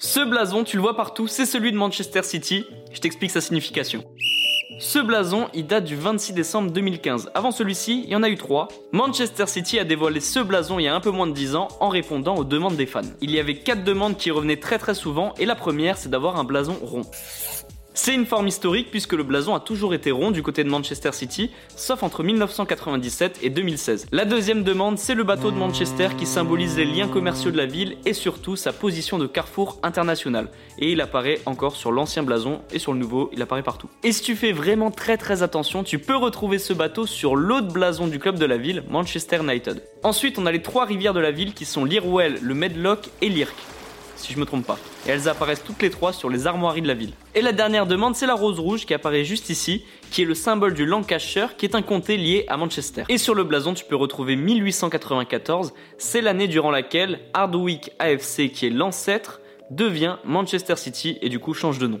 Ce blason, tu le vois partout, c'est celui de Manchester City. Je t'explique sa signification. Ce blason, il date du 26 décembre 2015. Avant celui-ci, il y en a eu trois. Manchester City a dévoilé ce blason il y a un peu moins de 10 ans en répondant aux demandes des fans. Il y avait quatre demandes qui revenaient très très souvent et la première, c'est d'avoir un blason rond. C'est une forme historique puisque le blason a toujours été rond du côté de Manchester City, sauf entre 1997 et 2016. La deuxième demande, c'est le bateau de Manchester qui symbolise les liens commerciaux de la ville et surtout sa position de carrefour international. Et il apparaît encore sur l'ancien blason et sur le nouveau, il apparaît partout. Et si tu fais vraiment très très attention, tu peux retrouver ce bateau sur l'autre blason du club de la ville, Manchester United. Ensuite, on a les trois rivières de la ville qui sont l'Irwell, le Medlock et l'Irk si je me trompe pas. Et elles apparaissent toutes les trois sur les armoiries de la ville. Et la dernière demande, c'est la rose rouge qui apparaît juste ici, qui est le symbole du Lancashire, qui est un comté lié à Manchester. Et sur le blason, tu peux retrouver 1894, c'est l'année durant laquelle Hardwick AFC, qui est l'ancêtre, devient Manchester City et du coup change de nom.